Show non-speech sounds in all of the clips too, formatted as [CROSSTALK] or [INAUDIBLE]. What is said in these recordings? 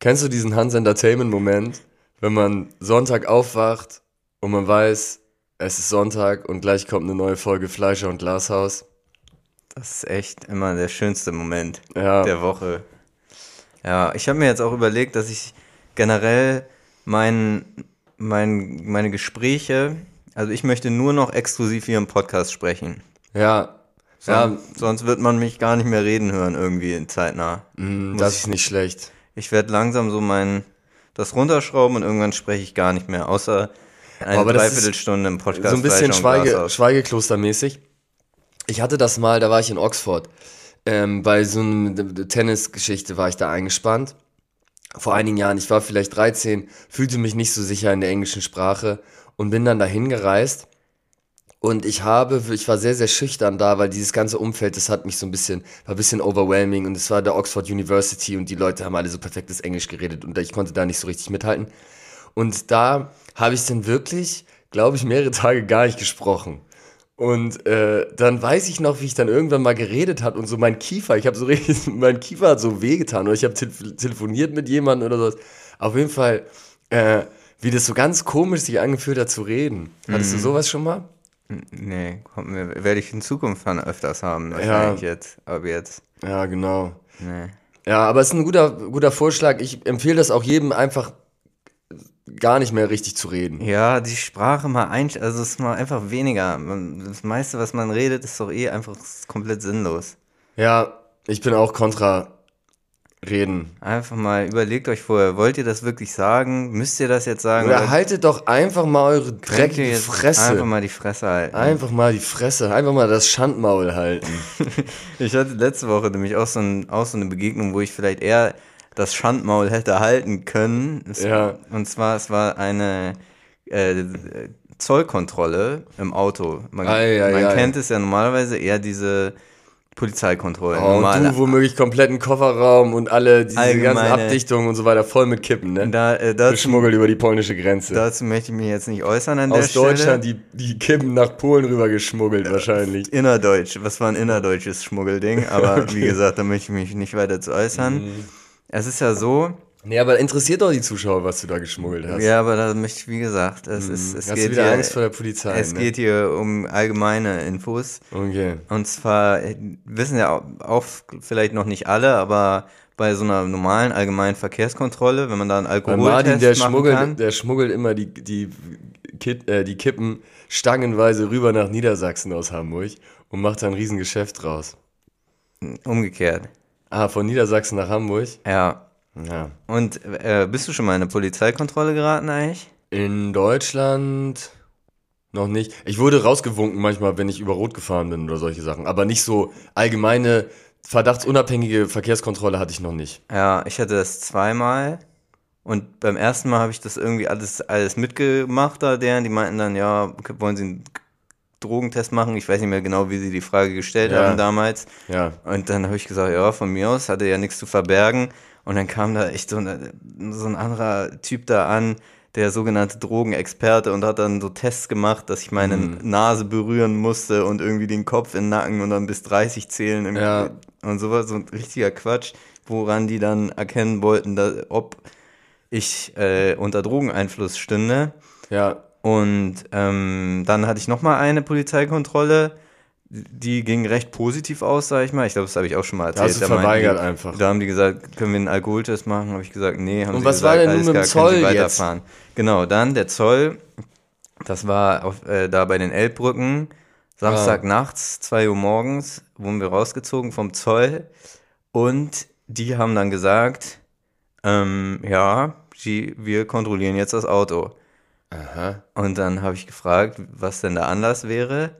Kennst du diesen Hans Entertainment-Moment, wenn man Sonntag aufwacht und man weiß, es ist Sonntag und gleich kommt eine neue Folge Fleischer und Glashaus? Das ist echt immer der schönste Moment Ja. der Woche. Ja, ich habe mir jetzt auch überlegt, dass ich generell mein, mein, meine Gespräche, also ich möchte nur noch exklusiv hier im Podcast sprechen. Ja. Ja, Son Sonst wird man mich gar nicht mehr reden hören irgendwie in zeitnah. mh, das ist nicht schlecht. Ich werde langsam so mein das runterschrauben und irgendwann spreche ich gar nicht mehr, außer eine Aber Dreiviertelstunde im Podcast. So ein bisschen Schweige. Schweigeklostermäßig. Ich hatte das mal, da war ich in Oxford. Ähm, bei so einer Tennisgeschichte war ich da eingespannt. Vor einigen Jahren, ich war vielleicht 13, fühlte mich nicht so sicher in der englischen Sprache und bin dann dahin gereist. Und ich habe, ich war sehr, sehr schüchtern da, weil dieses ganze Umfeld, das hat mich so ein bisschen, war ein bisschen overwhelming und es war der Oxford University und die Leute haben alle so perfektes Englisch geredet und ich konnte da nicht so richtig mithalten. Und da habe ich dann wirklich, glaube ich, mehrere [LAUGHS] Tage gar nicht gesprochen. Und äh, dann weiß ich noch, wie ich dann irgendwann mal geredet habe und so mein Kiefer, ich habe so [LAUGHS] richtig, mein Kiefer hat so wehgetan oder ich habe te telefoniert mit jemandem oder sowas. Auf jeden Fall, äh, wie das so ganz komisch sich angefühlt hat zu reden. Hattest du sowas schon mal? Nee, kommt mir, werde ich in Zukunft dann öfters haben, wahrscheinlich jetzt. Aber jetzt, Ja, genau. nee. Ja, aber es ist ein guter, guter Vorschlag. Ich empfehle das auch jedem einfach gar nicht mehr richtig zu reden. Ja, die Sprache mal ein, also es ist mal einfach weniger. Das meiste, was man redet, ist doch eh einfach komplett sinnlos. Ja, ich bin auch kontra reden. Einfach mal überlegt euch vorher, wollt ihr das wirklich sagen? Müsst ihr das jetzt sagen? Oder haltet doch einfach mal eure dreckige Fresse. Einfach mal die Fresse halten. Einfach mal die Fresse, einfach mal das Schandmaul halten. [LAUGHS] Ich hatte letzte Woche nämlich auch so, ein, auch so eine Begegnung, wo ich vielleicht eher das Schandmaul hätte halten können. Es, Ja. Und zwar, es war eine äh, Zollkontrolle im Auto. Man, Ei, ei, man ei. kennt es ja normalerweise eher diese Polizeikontrollen. Oh, und normale. du womöglich kompletten Kofferraum und alle diese ganzen Allgemeine- Abdichtungen und so weiter voll mit Kippen, ne? da, äh, dazu, Geschmuggelt über die polnische Grenze. dazu möchte ich mich jetzt nicht äußern an der Aus Stelle. Deutschland die, die Kippen nach Polen rüber geschmuggelt wahrscheinlich. Innerdeutsch, was war ein innerdeutsches Schmuggelding, aber [LAUGHS] wie gesagt, da möchte ich mich nicht weiter zu äußern. Mhm. Es ist ja so, Nee, aber interessiert doch die Zuschauer, was du da geschmuggelt hast. ja, aber da möchte ich, wie gesagt, es ist, es Hast geht du wieder hier, Angst vor der Polizei? es ne? geht hier um allgemeine Infos. Okay. Und zwar äh, wissen ja auch, auch vielleicht noch nicht alle, aber bei so einer normalen allgemeinen Verkehrskontrolle, wenn man da einen Alkoholtest der machen schmuggelt, kann, der schmuggelt immer die, die, äh, die Kippen stangenweise rüber nach Niedersachsen aus Hamburg und macht da ein Riesengeschäft draus. umgekehrt. Ah, von Niedersachsen nach Hamburg? Ja. Ja. Und äh, bist du schon mal in eine Polizeikontrolle geraten eigentlich? In Deutschland noch nicht. Ich wurde rausgewunken manchmal, wenn ich über Rot gefahren bin oder solche Sachen. Aber nicht so allgemeine, verdachtsunabhängige Verkehrskontrolle hatte ich noch nicht. Ja, ich hatte das zweimal. Und beim ersten Mal habe ich das irgendwie alles, alles mitgemacht da, deren, die meinten dann, ja, wollen Sie einen Drogentest machen? Ich weiß nicht mehr genau, wie sie die Frage gestellt Ja. haben damals. Ja. Und dann habe ich gesagt, ja, von mir aus, hatte ja nichts zu verbergen. Und dann kam da echt so, eine, so ein anderer Typ da an, der sogenannte Drogenexperte und hat dann so Tests gemacht, dass ich meine Mhm. Nase berühren musste und irgendwie den Kopf in den Nacken und dann bis 30 zählen im- Ja. und sowas, so ein richtiger Quatsch, woran die dann erkennen wollten, dass, ob ich äh, unter Drogeneinfluss stünde. Ja. Und ähm, dann hatte ich nochmal eine Polizeikontrolle, die ging recht positiv aus, sag ich mal. Ich glaube, das habe ich auch schon mal erzählt. hast du meinten verweigert die, einfach. Da haben die gesagt, können wir einen Alkoholtest machen? Habe ich gesagt, nee. Haben Und sie was war gesagt, denn nun mit dem Zoll jetzt? Genau, dann der Zoll, das war auf, äh, da bei den Elbbrücken, Samstag nachts, 2 Uhr morgens, wurden wir rausgezogen vom Zoll und die haben dann gesagt, ähm, ja, sie, wir kontrollieren jetzt das Auto. Aha. Und dann habe ich gefragt, was denn der Anlass wäre.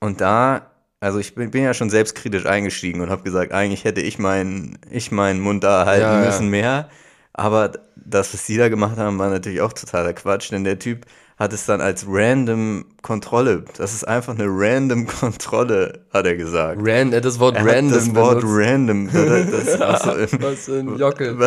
Und da, also ich bin, bin ja schon selbstkritisch eingestiegen und habe gesagt, eigentlich hätte ich meinen, ich meinen Mund da halten Ja, ja. müssen mehr. Aber das, was die da gemacht haben, war natürlich auch totaler Quatsch, denn der Typ hat es dann als random Kontrolle. Das ist einfach eine random [LAUGHS] Kontrolle, hat er gesagt. Ran, das Wort random. das Wort benutzt. random. [LAUGHS] Das, das, also, Was für ein [LAUGHS] Jockel.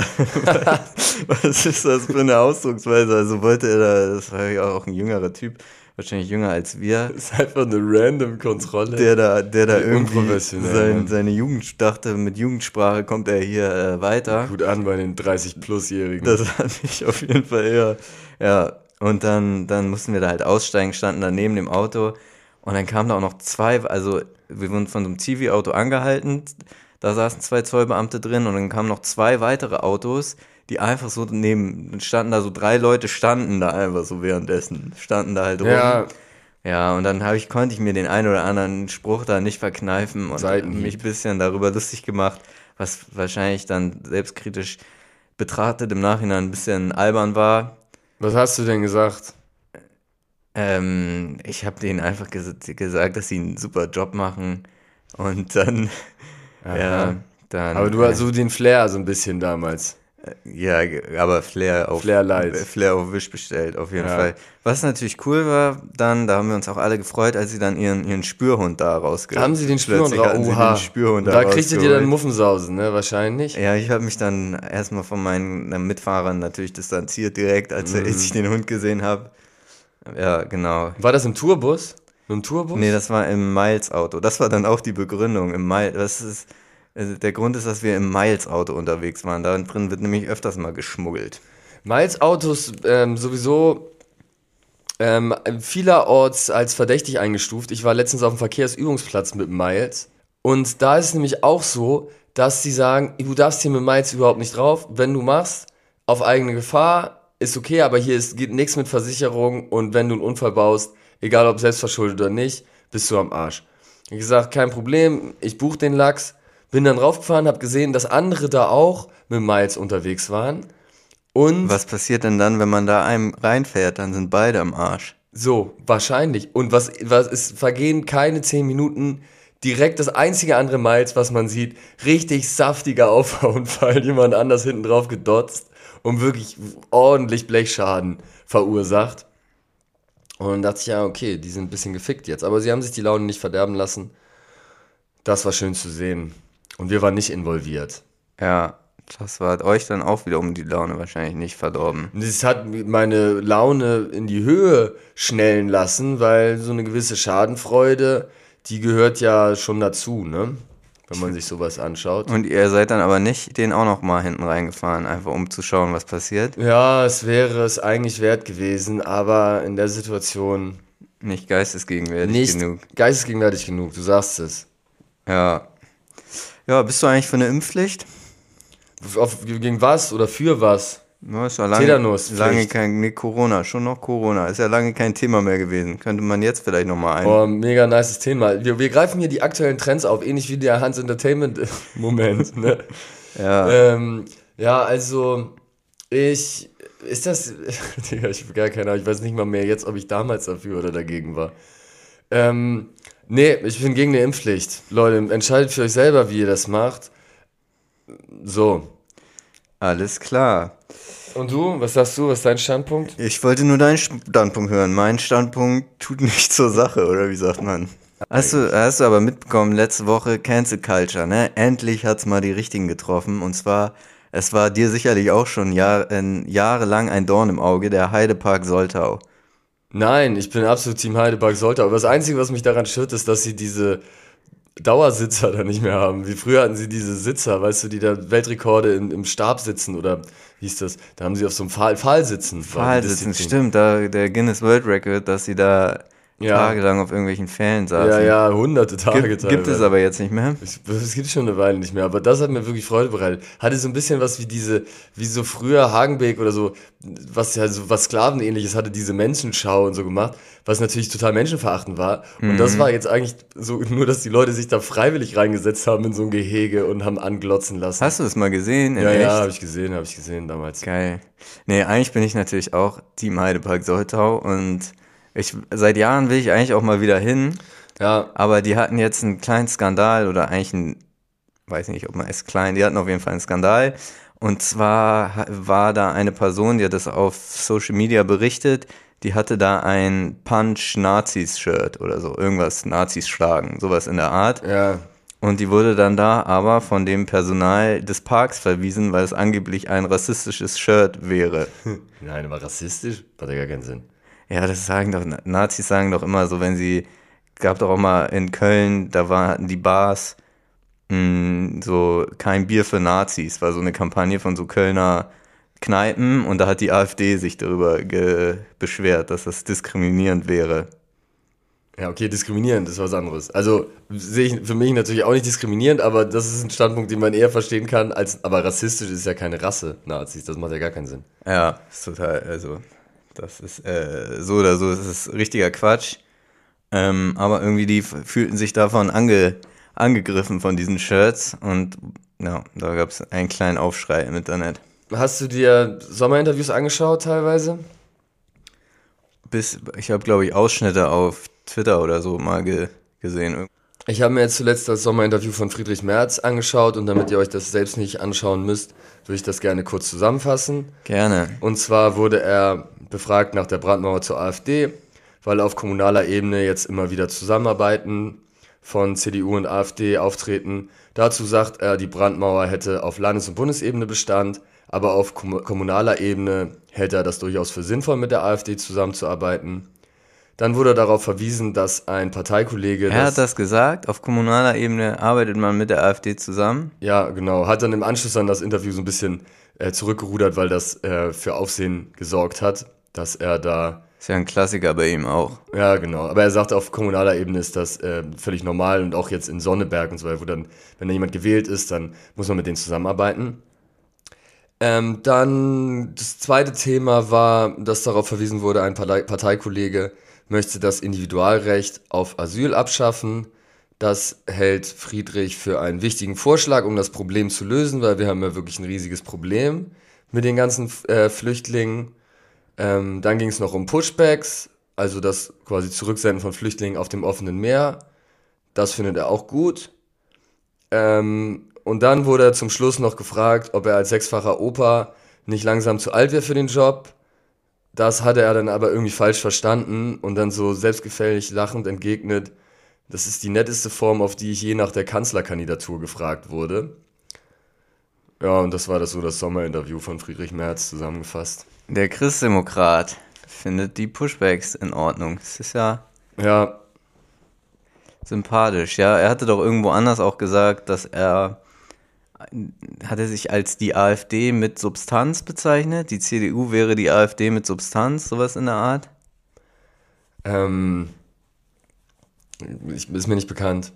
was ist das für eine Ausdrucksweise? Also wollte er da, das war ja auch ein jüngerer Typ, wahrscheinlich jünger als wir, Das [LAUGHS] ist einfach eine random Kontrolle. der da, der da Wie irgendwie sein, seine Jugend dachte, mit Jugendsprache kommt er hier äh, weiter. Gut an bei den 30-Plus-Jährigen. Das [LAUGHS] hat mich auf jeden Fall eher, ja. Und dann, dann mussten wir da halt aussteigen, standen da neben dem Auto und dann kamen da auch noch zwei, also wir wurden von so einem TV-Auto angehalten, da saßen zwei Zollbeamte drin und dann kamen noch zwei weitere Autos, die einfach so neben, dann standen da so drei Leute, standen da einfach so währenddessen, standen da halt rum. Ja, Ja, und dann ich, konnte ich mir den einen oder anderen Spruch da nicht verkneifen und Seitenhieb. mich ein bisschen darüber lustig gemacht, was wahrscheinlich dann selbstkritisch betrachtet im Nachhinein ein bisschen albern war. was hast du denn gesagt? Ähm, ich habe denen einfach ges gesagt, dass sie einen super Job machen und dann, [LAUGHS] ja, dann. Aber du hast so den Flair so ein bisschen damals. Ja, ge- aber Flair auf Flair Light. Flair auf Wish bestellt, auf jeden Ja. Fall. Was natürlich cool war, dann, da haben wir uns auch alle gefreut, als sie dann ihren, ihren Spürhund da rausgeholt Haben sie den Spürhund hatten sie den Spürhund Da kriegst du dir dann. Muffensausen, ne? Wahrscheinlich. Ja, ich habe mich dann erstmal von meinen äh, Mitfahrern natürlich distanziert direkt, als Mhm. ich den Hund gesehen habe. Ja, genau. War das im Tourbus? Im Tourbus? Nee, das war im Miles-Auto. Das war dann auch die Begründung. Im Miles, das ist, also der Grund ist, dass wir im Miles-Auto unterwegs waren. Da drin wird nämlich öfters mal geschmuggelt. Miles Autos ähm, sowieso ähm, vielerorts als verdächtig eingestuft. Ich war letztens auf dem Verkehrsübungsplatz mit Miles. Und da ist es nämlich auch so, dass sie sagen, du darfst hier mit Miles überhaupt nicht drauf. Wenn du machst, auf eigene Gefahr, ist okay, aber hier ist, geht nichts mit Versicherung und wenn du einen Unfall baust, egal ob selbstverschuldet oder nicht, bist du am Arsch. Ich hab gesagt, kein Problem, ich buche den Lachs, bin dann raufgefahren, habe gesehen, dass andere da auch mit Miles unterwegs waren. Und Was passiert denn dann, wenn man da einem reinfährt? Dann sind beide am Arsch. so, wahrscheinlich. Und was, was es vergehen keine zehn Minuten. Direkt das einzige andere Miles, was man sieht, richtig saftiger [LAUGHS] Auffahrunfall, jemand anders hinten drauf gedotzt und wirklich ordentlich Blechschaden verursacht. Und dann dachte ich, ja, okay, die sind ein bisschen gefickt jetzt. Aber sie haben sich die Laune nicht verderben lassen. Das war schön zu sehen. Und wir waren nicht involviert. Ja, das war euch dann auch wieder um die Laune wahrscheinlich nicht verdorben. Das hat meine Laune in die Höhe schnellen lassen, weil so eine gewisse Schadenfreude, die gehört ja schon dazu, ne? Wenn man sich sowas anschaut. Und ihr seid dann aber nicht den auch noch mal hinten reingefahren, einfach um zu schauen, was passiert. Ja, es wäre es eigentlich wert gewesen, aber in der Situation Nicht geistesgegenwärtig nicht genug. geistesgegenwärtig genug, du sagst es. Ja. Ja, bist du eigentlich für eine Impfpflicht? Auf, gegen was oder für was? Ja, ist ja lange, Tetanuspflicht. lange kein, nee, Corona, schon noch Corona. Ist ja lange kein Thema mehr gewesen. Könnte man jetzt vielleicht nochmal ein. Oh, mega nices Thema. Wir, wir greifen hier die aktuellen Trends auf, ähnlich wie der Hans Entertainment [LAUGHS] Moment. Ne? Ja. Ähm, ja, also ich ist das [LAUGHS] Digga, ich habe gar keine Ahnung, ich weiß nicht mal mehr jetzt, ob ich damals dafür oder dagegen war. Ähm, nee, ich bin gegen eine Impfpflicht. Leute, entscheidet für euch selber, wie ihr das macht. So. Alles klar. Und du, was sagst du, was ist dein Standpunkt? Ich wollte nur deinen Standpunkt hören. Mein Standpunkt tut [LAUGHS] nicht zur Sache, oder wie sagt man? Hast du, hast du aber mitbekommen, letzte Woche Cancel Culture, ne? Endlich hat's mal die richtigen getroffen. Und zwar, es war dir sicherlich auch schon Jahr, äh, jahrelang ein Dorn im Auge, der Heidepark Soltau. Nein, ich bin absolut Team Heidepark sollte, aber das Einzige, was mich daran stört, ist, dass sie diese Dauersitzer da nicht mehr haben. Wie früher hatten sie diese Sitzer, weißt du, die da Weltrekorde im, im Stab sitzen oder wie hieß das? Da haben sie auf so einem Pfahl, Pfahl sitzen. Pfahl sitzen, stimmt, da, der Guinness World Record, dass sie da Ja. tagelang auf irgendwelchen Pfählen saßen. Ja, ja, hunderte Tage Gibt, gibt es teilweise. aber jetzt nicht mehr. Es es gibt schon eine Weile nicht mehr, aber das hat mir wirklich Freude bereitet. Hatte so ein bisschen was wie diese, wie so früher Hagenbeck oder so, was ja so was Sklavenähnliches hatte, diese Menschenschau und so gemacht, was natürlich total menschenverachtend war. Und das Mhm. war jetzt eigentlich so, nur dass die Leute sich da freiwillig reingesetzt haben in so ein Gehege und haben anglotzen lassen. Hast du es mal gesehen? Ja, echt? ja, habe ich gesehen, habe ich gesehen damals. Geil. Nee, eigentlich bin ich natürlich auch Team Heidepark Soltau und ich, seit Jahren will ich eigentlich auch mal wieder hin, Ja, aber die hatten jetzt einen kleinen Skandal oder eigentlich einen, weiß nicht, ob man es klein, die hatten auf jeden Fall einen Skandal. Und zwar war da eine Person, die hat das auf Social Media berichtet, die hatte da ein Punch-Nazis-Shirt oder so, irgendwas, Nazis schlagen, sowas in der Art. ja. Und die wurde dann da aber von dem Personal des Parks verwiesen, weil es angeblich ein rassistisches Shirt wäre. [LAUGHS] Nein, aber rassistisch? Hat ja gar keinen Sinn. Ja, das sagen doch, Nazis sagen doch immer so, wenn sie, gab doch auch mal in Köln, da war, hatten die Bars mh, so kein Bier für Nazis, war so eine Kampagne von so Kölner Kneipen und da hat die AfD sich darüber beschwert, dass das diskriminierend wäre. Ja, okay, diskriminierend ist was anderes. Also sehe ich für mich natürlich auch nicht diskriminierend, aber das ist ein Standpunkt, den man eher verstehen kann, als aber rassistisch ist ja keine Rasse, Nazis, das macht ja gar keinen Sinn. Ja, ist total, also das ist äh, so oder so, das ist richtiger Quatsch. Ähm, aber irgendwie die fühlten sich davon ange, angegriffen von diesen Shirts und ja, da gab es einen kleinen Aufschrei im Internet. Hast du dir Sommerinterviews angeschaut teilweise? Bis, ich habe, glaube ich, Ausschnitte auf Twitter oder so mal ge gesehen. Ich habe mir jetzt zuletzt das Sommerinterview von Friedrich Merz angeschaut und damit ihr euch das selbst nicht anschauen müsst, würde ich das gerne kurz zusammenfassen. Gerne. Und zwar wurde er befragt nach der Brandmauer zur AfD, weil auf kommunaler Ebene jetzt immer wieder Zusammenarbeiten von CDU und AfD auftreten. Dazu sagt er, die Brandmauer hätte auf Landes- und Bundesebene Bestand, aber auf kommunaler Ebene hält er das durchaus für sinnvoll, mit der AfD zusammenzuarbeiten. Dann wurde darauf verwiesen, dass ein Parteikollege. Er hat das gesagt, auf kommunaler Ebene arbeitet man mit der AfD zusammen. Ja, genau. Hat dann im Anschluss an das Interview so ein bisschen äh, zurückgerudert, weil das äh, für Aufsehen gesorgt hat, dass er da. Ist ja ein Klassiker bei ihm auch. Ja, genau. Aber er sagt, auf kommunaler Ebene ist das äh, völlig normal und auch jetzt in Sonneberg und so weiter, wo dann, wenn da jemand gewählt ist, dann muss man mit denen zusammenarbeiten. Ähm, dann das zweite Thema war, dass darauf verwiesen wurde, ein Parteikollege möchte das Individualrecht auf Asyl abschaffen. Das hält Friedrich für einen wichtigen Vorschlag, um das Problem zu lösen, weil wir haben ja wirklich ein riesiges Problem mit den ganzen äh, Flüchtlingen. Ähm, dann ging es noch um Pushbacks, also das quasi Zurücksenden von Flüchtlingen auf dem offenen Meer. Das findet er auch gut. Ähm, und dann wurde er zum Schluss noch gefragt, ob er als sechsfacher Opa nicht langsam zu alt wäre für den Job. Das hatte er dann aber irgendwie falsch verstanden und dann so selbstgefällig lachend entgegnet, das ist die netteste Form, auf die ich je nach der Kanzlerkandidatur gefragt wurde. Ja, und das war das so das Sommerinterview von Friedrich Merz zusammengefasst. Der Christdemokrat findet die Pushbacks in Ordnung. Das ist ja. Ja. Sympathisch, ja. Er hatte doch irgendwo anders auch gesagt, dass er hat er sich als die AfD mit Substanz bezeichnet? Die CDU wäre die AfD mit Substanz, sowas in der Art? Ähm, ich, ist mir nicht bekannt.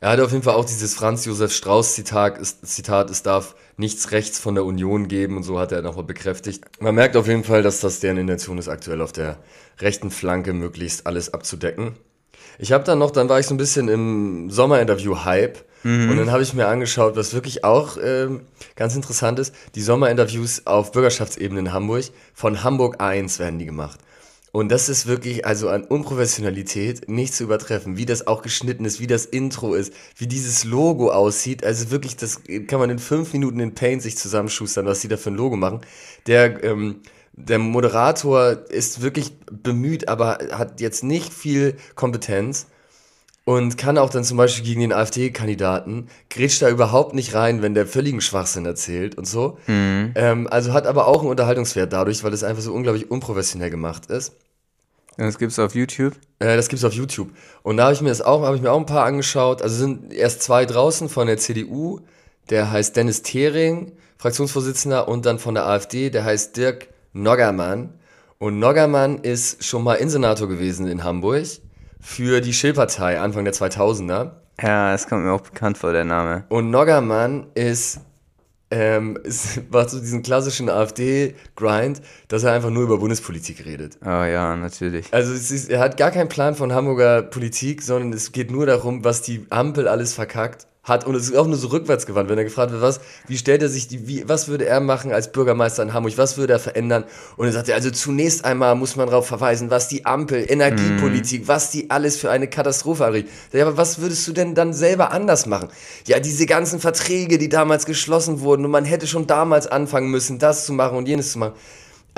Er hatte auf jeden Fall auch dieses Franz Josef Strauß Zitat, Zitat, es darf nichts rechts von der Union geben und so hat er nochmal bekräftigt. Man merkt auf jeden Fall, dass das deren Intention ist, aktuell auf der rechten Flanke möglichst alles abzudecken. Ich habe dann noch, dann war ich so ein bisschen im Sommerinterview-Hype Mhm. Und dann habe ich mir angeschaut, was wirklich auch ähm, ganz interessant ist, die Sommerinterviews auf Bürgerschaftsebene in Hamburg, von Hamburg 1 werden die gemacht. Und das ist wirklich also an Unprofessionalität nicht zu übertreffen, wie das auch geschnitten ist, wie das Intro ist, wie dieses Logo aussieht. Also wirklich, das kann man in fünf Minuten in Paint sich zusammenschustern, was die da für ein Logo machen. Der, ähm, der Moderator ist wirklich bemüht, aber hat jetzt nicht viel Kompetenz und kann auch dann zum Beispiel gegen den AfD-Kandidaten, grätscht da überhaupt nicht rein, wenn der völligen Schwachsinn erzählt und so. Mhm. Ähm, also hat aber auch einen Unterhaltungswert dadurch, weil es einfach so unglaublich unprofessionell gemacht ist. Und das gibt's auf YouTube? Äh, das gibt's auf YouTube. Und da habe ich mir das auch, habe ich mir auch ein paar angeschaut. Also sind erst zwei draußen von der CDU, der heißt Dennis Thering, Fraktionsvorsitzender, und dann von der AfD, der heißt Dirk Noggermann. Und Noggermann ist schon mal Insenator gewesen in Hamburg für die Schill-Partei Anfang der 2000er. Ja, es kommt mir auch bekannt vor, der Name. Und Noggermann ist, ähm, [LAUGHS] ist, macht so diesen klassischen AfD-Grind, dass er einfach nur über Bundespolitik redet. Oh ja, natürlich. Also ist, er hat gar keinen Plan von Hamburger Politik, sondern es geht nur darum, was die Ampel alles verkackt hat und es ist auch nur so rückwärts gewandt, wenn er gefragt wird, was, wie stellt er sich die, wie, was würde er machen als Bürgermeister in Hamburg, was würde er verändern? Und er sagte, also zunächst einmal muss man darauf verweisen, was die Ampel, Energiepolitik, mm. was die alles für eine Katastrophe anrichtet. Ja, aber was würdest du denn dann selber anders machen? Ja, diese ganzen Verträge, die damals geschlossen wurden und man hätte schon damals anfangen müssen, das zu machen und jenes zu machen.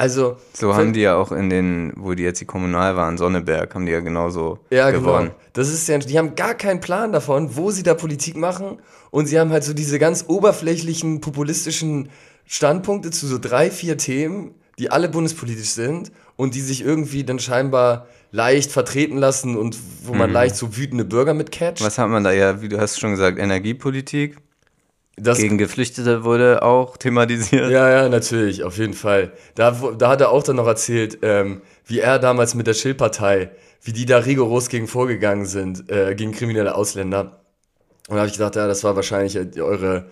Also. So haben die ja auch in den, wo die jetzt die kommunal waren, Sonneberg, haben die ja genauso ja, genau. gewonnen. Genau. Das ist ja, die haben gar keinen Plan davon, wo sie da Politik machen. Und sie haben halt so diese ganz oberflächlichen, populistischen Standpunkte zu so drei, vier Themen, die alle bundespolitisch sind und die sich irgendwie dann scheinbar leicht vertreten lassen und wo man leicht so wütende Bürger mit catcht. Was hat man da ja, wie du hast schon gesagt, Energiepolitik. Das, Gegen Geflüchtete wurde auch thematisiert. ja, ja, natürlich, auf jeden Fall. Da, da hat er auch dann noch erzählt, ähm, wie er damals mit der Schill-Partei, wie die da rigoros gegen vorgegangen sind, äh, gegen kriminelle Ausländer. Und da habe ich gedacht, ja, das war wahrscheinlich äh, eure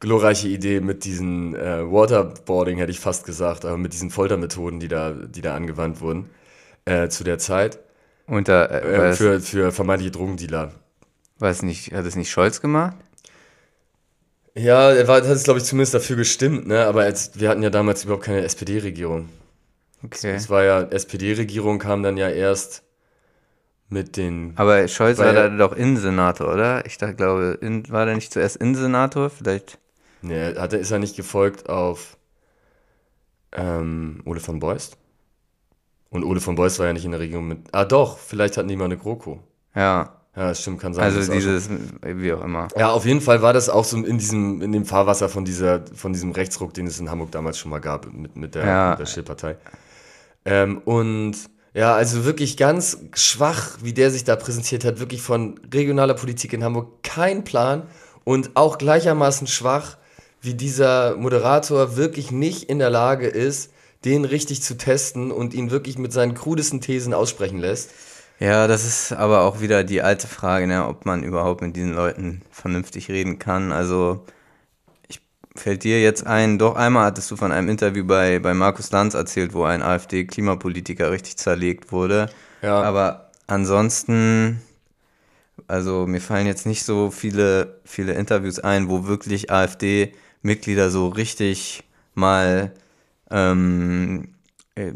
glorreiche Idee mit diesen äh, Waterboarding, hätte ich fast gesagt, aber mit diesen Foltermethoden, die da, die da angewandt wurden äh, zu der Zeit, Unter, äh, äh, es, für, für vermeintliche Drogendealer. es nicht, hat es nicht Scholz gemacht? Ja, er war, hat es, glaube ich, zumindest dafür gestimmt, ne? aber jetzt, wir hatten ja damals überhaupt keine SPD-Regierung. Okay. Es war ja, SPD-Regierung kam dann ja erst mit den. Aber Scholz war da doch Innensenator, oder? Ich dachte, glaube, in, war der nicht zuerst Innensenator? Vielleicht. Ne, hat er, ist er nicht gefolgt auf ähm, Ole von Beust? Und Ole von Beust war ja nicht in der Regierung mit. Ah, doch, vielleicht hatten die mal eine GroKo. Ja. Ja, stimmt, kann sein. Also dieses, wie auch immer. Ja, auf jeden Fall war das auch so in diesem, in dem Fahrwasser von dieser, von diesem Rechtsruck, den es in Hamburg damals schon mal gab, mit, mit der, Ja. mit der Schill-Partei. Ähm, und ja, also wirklich ganz schwach, wie der sich da präsentiert hat, wirklich von regionaler Politik in Hamburg kein Plan und auch gleichermaßen schwach, wie dieser Moderator wirklich nicht in der Lage ist, den richtig zu testen und ihn wirklich mit seinen krudesten Thesen aussprechen lässt. Ja, das ist aber auch wieder die alte Frage, ne, ob man überhaupt mit diesen Leuten vernünftig reden kann. Also, ich, fällt dir jetzt ein, doch einmal hattest du von einem Interview bei, bei Markus Lanz erzählt, wo ein AfD-Klimapolitiker richtig zerlegt wurde. Ja. Aber ansonsten, also mir fallen jetzt nicht so viele, viele Interviews ein, wo wirklich AfD-Mitglieder so richtig mal ähm, äh,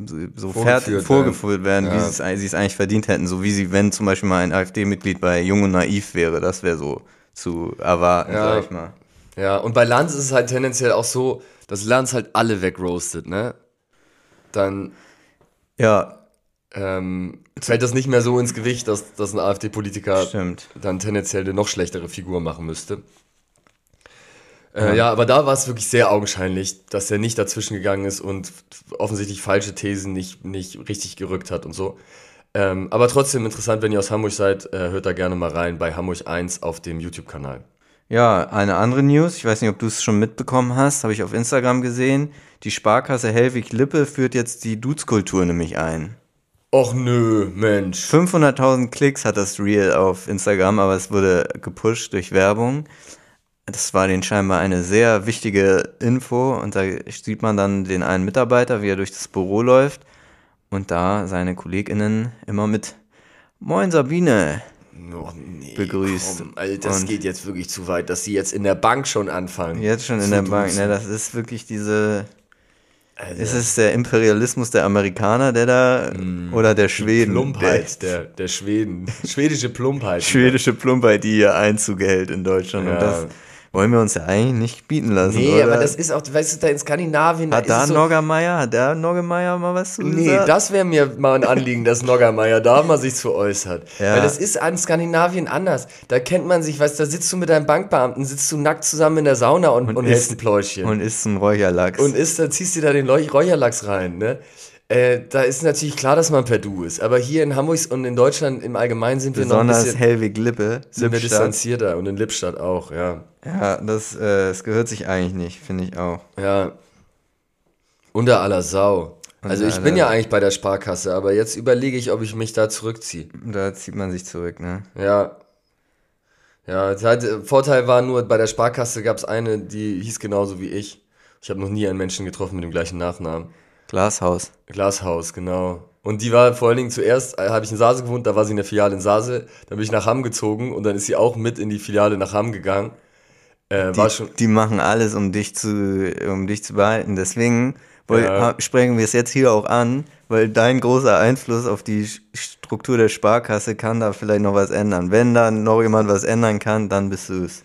so- so Vorgeführt fertig, werden. vorgeführt werden, wie Ja. sie es ei- sie es eigentlich verdient hätten. So wie sie, wenn zum Beispiel mal ein AfD-Mitglied bei Jung und Naiv wäre, das wäre so zu erwarten, Ja. sag ich mal. Ja, und bei Lanz ist es halt tendenziell auch so, dass Lanz halt alle wegroastet, ne? Dann Ja, ähm, fällt das nicht mehr so ins Gewicht, dass, dass ein AfD-Politiker dann tendenziell eine noch schlechtere Figur machen müsste. Äh, ja. aber da war es wirklich sehr augenscheinlich, dass er nicht dazwischen gegangen ist und offensichtlich falsche Thesen nicht, nicht richtig gerückt hat und so. Ähm, aber trotzdem interessant, wenn ihr aus Hamburg seid, äh, hört da gerne mal rein bei Hamburg 1 auf dem YouTube-Kanal. Ja, eine andere News, ich weiß nicht, ob du es schon mitbekommen hast, habe ich auf Instagram gesehen. Die Sparkasse Hellwig-Lippe führt jetzt die Dudes-Kultur nämlich ein. Och nö, Mensch. 500.000 Klicks hat das Reel auf Instagram, aber es wurde gepusht durch Werbung. Das war denen scheinbar eine sehr wichtige Info und da sieht man dann den einen Mitarbeiter, wie er durch das Büro läuft und da seine KollegInnen immer mit Moin Sabine Oh, nee, begrüßt. Komm, Alter, das Und- geht jetzt wirklich zu weit, dass die jetzt in der Bank schon anfangen. Jetzt schon in der Bank, ne, das ist wirklich diese. Alter, Ist es der Imperialismus der Amerikaner, der da, oder der Schweden? Plumpheit der, der Schweden. Schwedische Plumpheit. Der [LAUGHS] schwedische Plumpheit, die hier Einzug hält in Deutschland. Ja. Und das wollen wir uns ja eigentlich nicht bieten lassen, Nee, oder? aber das ist auch, weißt du, da in Skandinavien. Hat da so, Noggermeier, hat der Noggermeier mal was zu Nee, gesagt? das wäre mir mal ein Anliegen, dass Noggermeier da mal sich zu äußert. Ja. Weil das ist an Skandinavien anders. Da kennt man sich, weißt du, da sitzt du mit deinem Bankbeamten, sitzt du nackt zusammen in der Sauna und, und, hältst ein Pläuschchen. Und isst ein Räucherlachs. und isst, dann ziehst du da den Räucherlachs rein, ne? Äh, da ist natürlich klar, dass man per Du ist. Aber hier in Hamburg und in Deutschland im Allgemeinen sind wir noch ein Besonders bisschen Hellwig-Lippe, sind wir distanzierter. Und in Lippstadt auch, ja. Ja, das, äh, das gehört sich eigentlich nicht, finde ich auch. Ja. Unter aller Sau. Also ich bin ja eigentlich bei der Sparkasse, aber jetzt überlege ich, ob ich mich da zurückziehe. Da zieht man sich zurück, ne? Ja. Ja, hat, Vorteil war nur, bei der Sparkasse gab es eine, die hieß genauso wie ich. Ich habe noch nie einen Menschen getroffen mit dem gleichen Nachnamen. Glashaus. Glashaus, genau. Und die war vor allen Dingen zuerst, äh, habe ich in Sase gewohnt, da war sie in der Filiale in Sase, dann bin ich nach Hamm gezogen und dann ist sie auch mit in die Filiale nach Hamm gegangen. Äh, war schon, Die machen alles, um dich zu, um dich zu behalten. Deswegen Ja. sprechen wir es jetzt hier auch an, weil dein großer Einfluss auf die Struktur der Sparkasse kann da vielleicht noch was ändern. Wenn da noch jemand was ändern kann, dann bist du es.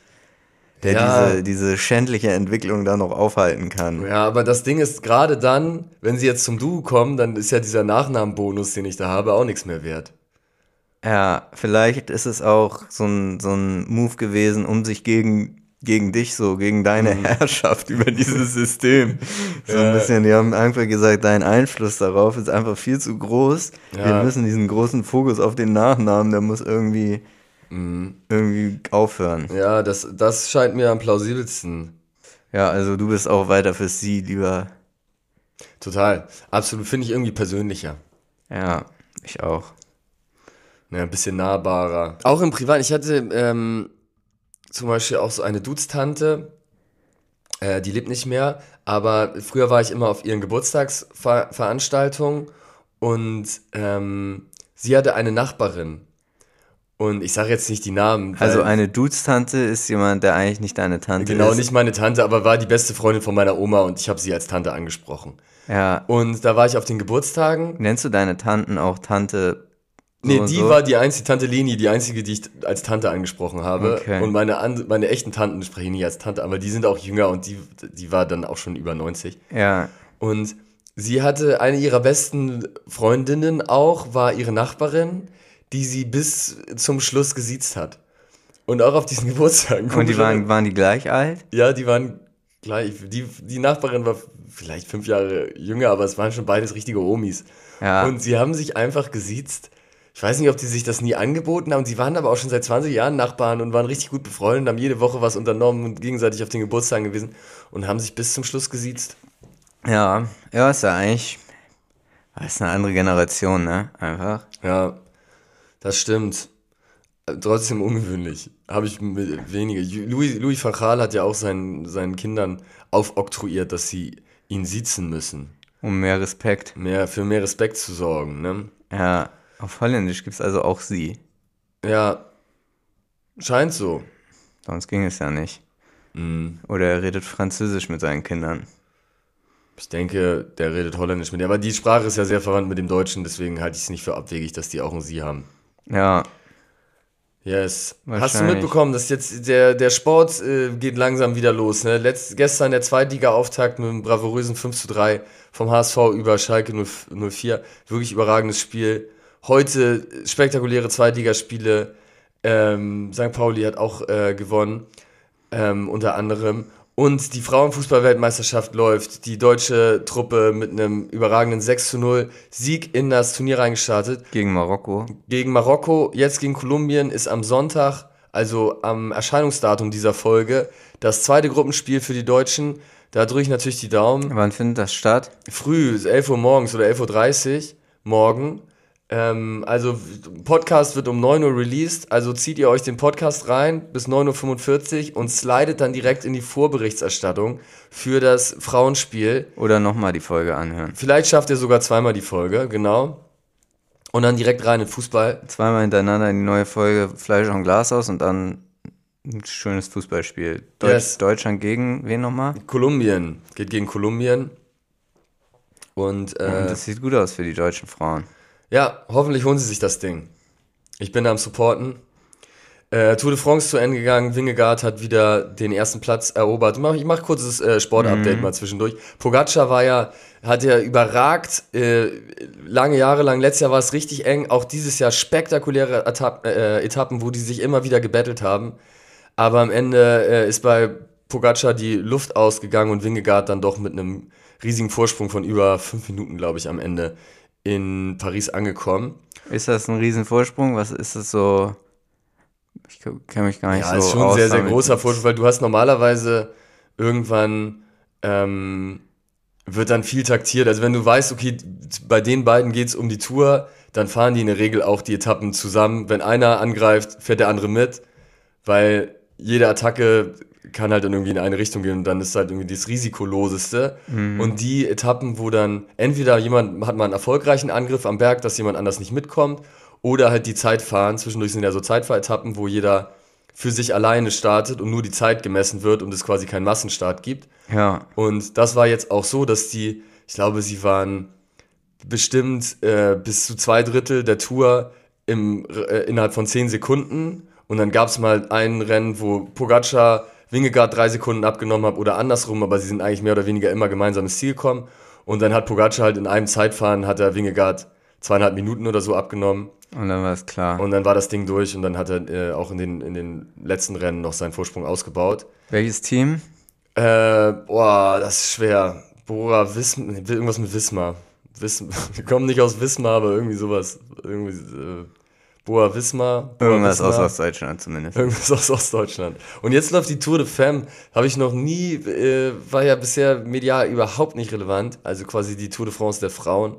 Der Ja. diese, diese schändliche Entwicklung da noch aufhalten kann. Ja, aber das Ding ist, gerade dann, wenn sie jetzt zum Du kommen, dann ist ja dieser Nachnamenbonus, den ich da habe, auch nichts mehr wert. Ja, vielleicht ist es auch so ein, so ein Move gewesen, um sich gegen gegen dich so, gegen deine Herrschaft [LAUGHS] über dieses System. So ein bisschen, die haben einfach gesagt, dein Einfluss darauf ist einfach viel zu groß. Wir Ja. müssen diesen großen Fokus auf den Nachnamen, der muss irgendwie, irgendwie aufhören. Ja, das, das scheint mir am plausibelsten. Ja, also du bist auch weiter für sie, lieber. Total. Absolut. Finde ich irgendwie persönlicher. Ja, ich auch. Ja, ein bisschen nahbarer. Auch im Privat. Ich hatte ähm, zum Beispiel auch so eine Dudstante, äh, die lebt nicht mehr, aber früher war ich immer auf ihren Geburtstagsveranstaltungen und ähm, sie hatte eine Nachbarin. Und ich sage jetzt nicht die Namen. Also eine Dudes-Tante ist jemand, der eigentlich nicht deine Tante Genau, ist. nicht meine Tante, aber war die beste Freundin von meiner Oma und ich habe sie als Tante angesprochen. Ja. Und da war ich auf den Geburtstagen. Nennst du deine Tanten auch Tante? so Nee, die so? war die einzige, Tante Leni, die einzige, die ich als Tante angesprochen habe. Okay. Und meine, meine echten Tanten spreche ich nie als Tante, aber die sind auch jünger und die, die war dann auch schon über 90. Ja. Und sie hatte eine ihrer besten Freundinnen auch, war ihre Nachbarin, die sie bis zum Schluss gesiezt hat. Und auch auf diesen [LAUGHS] Geburtstagen. Und die waren, waren die gleich alt? Ja, die waren gleich. Die, die Nachbarin war vielleicht fünf Jahre jünger, aber es waren schon beides richtige Omis. Ja. Und sie haben sich einfach gesiezt. Ich weiß nicht, ob die sich das nie angeboten haben. Sie waren aber auch schon seit 20 Jahren Nachbarn und waren richtig gut befreundet, haben jede Woche was unternommen und gegenseitig auf den Geburtstagen gewesen und haben sich bis zum Schluss gesiezt. Ja. Ja, ist ja eigentlich. ist eine andere Generation, ne? Einfach. Ja, das stimmt. Äh, Trotzdem ungewöhnlich. Habe ich mit weniger. Louis, Louis Gaal hat ja auch seinen, seinen Kindern aufoktroyiert, dass sie ihn siezen müssen. Um mehr Respekt. Mehr, für mehr Respekt zu sorgen, ne? Ja. Auf Holländisch gibt's also auch sie. Ja, scheint so. Sonst ging es ja nicht. Mhm. Oder er redet Französisch mit seinen Kindern. Ich denke, der redet Holländisch mit dir. Aber die Sprache ist ja sehr verwandt mit dem Deutschen, deswegen halte ich es nicht für abwegig, dass die auch ein Sie haben. Ja. Yes. Hast du mitbekommen, dass jetzt der, der Sport äh, geht langsam wieder los? Ne? Letzt, gestern der Zweitliga-Auftakt mit einem bravourösen 5 zu 3 vom HSV über Schalke 0, 04. Wirklich überragendes Spiel. Heute spektakuläre Zweitligaspiele. Ähm, St. Pauli hat auch äh, gewonnen, ähm, unter anderem. Und die Frauenfußball-Weltmeisterschaft läuft. Die deutsche Truppe mit einem überragenden 6 zu 0 Sieg in das Turnier reingestartet Gegen Marokko. gegen Marokko, jetzt gegen Kolumbien ist am Sonntag, also am Erscheinungsdatum dieser Folge, das zweite Gruppenspiel für die Deutschen. Da drücke ich natürlich die Daumen. Wann findet das statt? Früh, ist 11 Uhr morgens oder 11.30 Uhr morgen. Ähm, also Podcast wird um 9 Uhr released, also zieht ihr euch den Podcast rein bis 9.45 Uhr und slidet dann direkt in die Vorberichterstattung für das Frauenspiel. Oder nochmal die Folge anhören. Vielleicht schafft ihr sogar zweimal die Folge, genau. Und dann direkt rein in Fußball. Zweimal hintereinander die neue Folge Fleisch und Glas aus und dann ein schönes Fußballspiel. Deutsch, Yes. Deutschland gegen wen nochmal? Kolumbien geht gegen Kolumbien. Und äh, das sieht gut aus für die deutschen Frauen. Ja, hoffentlich holen sie sich das Ding. Ich bin da am Supporten. Äh, Tour de France zu Ende gegangen. Wingegaard hat wieder den ersten Platz erobert. Ich mache mach kurzes äh, Sportupdate mal zwischendurch. Pogacar war ja, hat ja überragt, äh, lange Jahre lang. Letztes Jahr war es richtig eng. Auch dieses Jahr spektakuläre Etapp, äh, Etappen, wo die sich immer wieder gebettelt haben. Aber am Ende äh, ist bei Pogacar die Luft ausgegangen und Wingegaard dann doch mit einem riesigen Vorsprung von über fünf Minuten, glaube ich, am Ende in Paris angekommen. Ist das ein Riesenvorsprung? Was ist das so? Ich kenne mich gar nicht Ja, so ist schon ein aus sehr, sehr großer Vorsprung, weil du hast normalerweise irgendwann ähm, wird dann viel taktiert. Also wenn du weißt, okay, bei den beiden geht's um die Tour, dann fahren die in der Regel auch die Etappen zusammen. Wenn einer angreift, fährt der andere mit, weil jede Attacke kann halt dann irgendwie in eine Richtung gehen und dann ist halt irgendwie das Risikoloseste. Und die Etappen, wo dann entweder jemand hat mal einen erfolgreichen Angriff am Berg, dass jemand anders nicht mitkommt, oder halt die Zeit fahren. Zwischendurch sind ja so Zeitfahretappen, wo jeder für sich alleine startet und nur die Zeit gemessen wird und es quasi keinen Massenstart gibt. Ja, Und das war jetzt auch so, dass die, ich glaube, sie waren bestimmt äh, bis zu zwei Drittel der Tour im, äh, innerhalb von zehn Sekunden. Und dann gab es mal ein Rennen, wo Pogacar Wingegaard drei Sekunden abgenommen hat oder andersrum, aber sie sind eigentlich mehr oder weniger immer gemeinsam ins Ziel gekommen. Und dann hat Pogacar halt in einem Zeitfahren, hat er Wingegaard zweieinhalb Minuten oder so abgenommen. Und dann war es klar. Und dann war das Ding durch und dann hat er äh, auch in den, in den letzten Rennen noch seinen Vorsprung ausgebaut. Welches Team? Äh, boah, das ist schwer. Bora Wismar, irgendwas mit Wismar. Wismar. [LAUGHS] Wir kommen nicht aus Wismar, aber irgendwie sowas. Irgendwie, äh, Boa Wismar. Boa Irgendwas aus Wismar. Ostdeutschland zumindest. Irgendwas aus Ostdeutschland. Und jetzt läuft die Tour de Femme. Habe ich noch nie, äh, war ja bisher medial überhaupt nicht relevant. Also quasi die Tour de France der Frauen.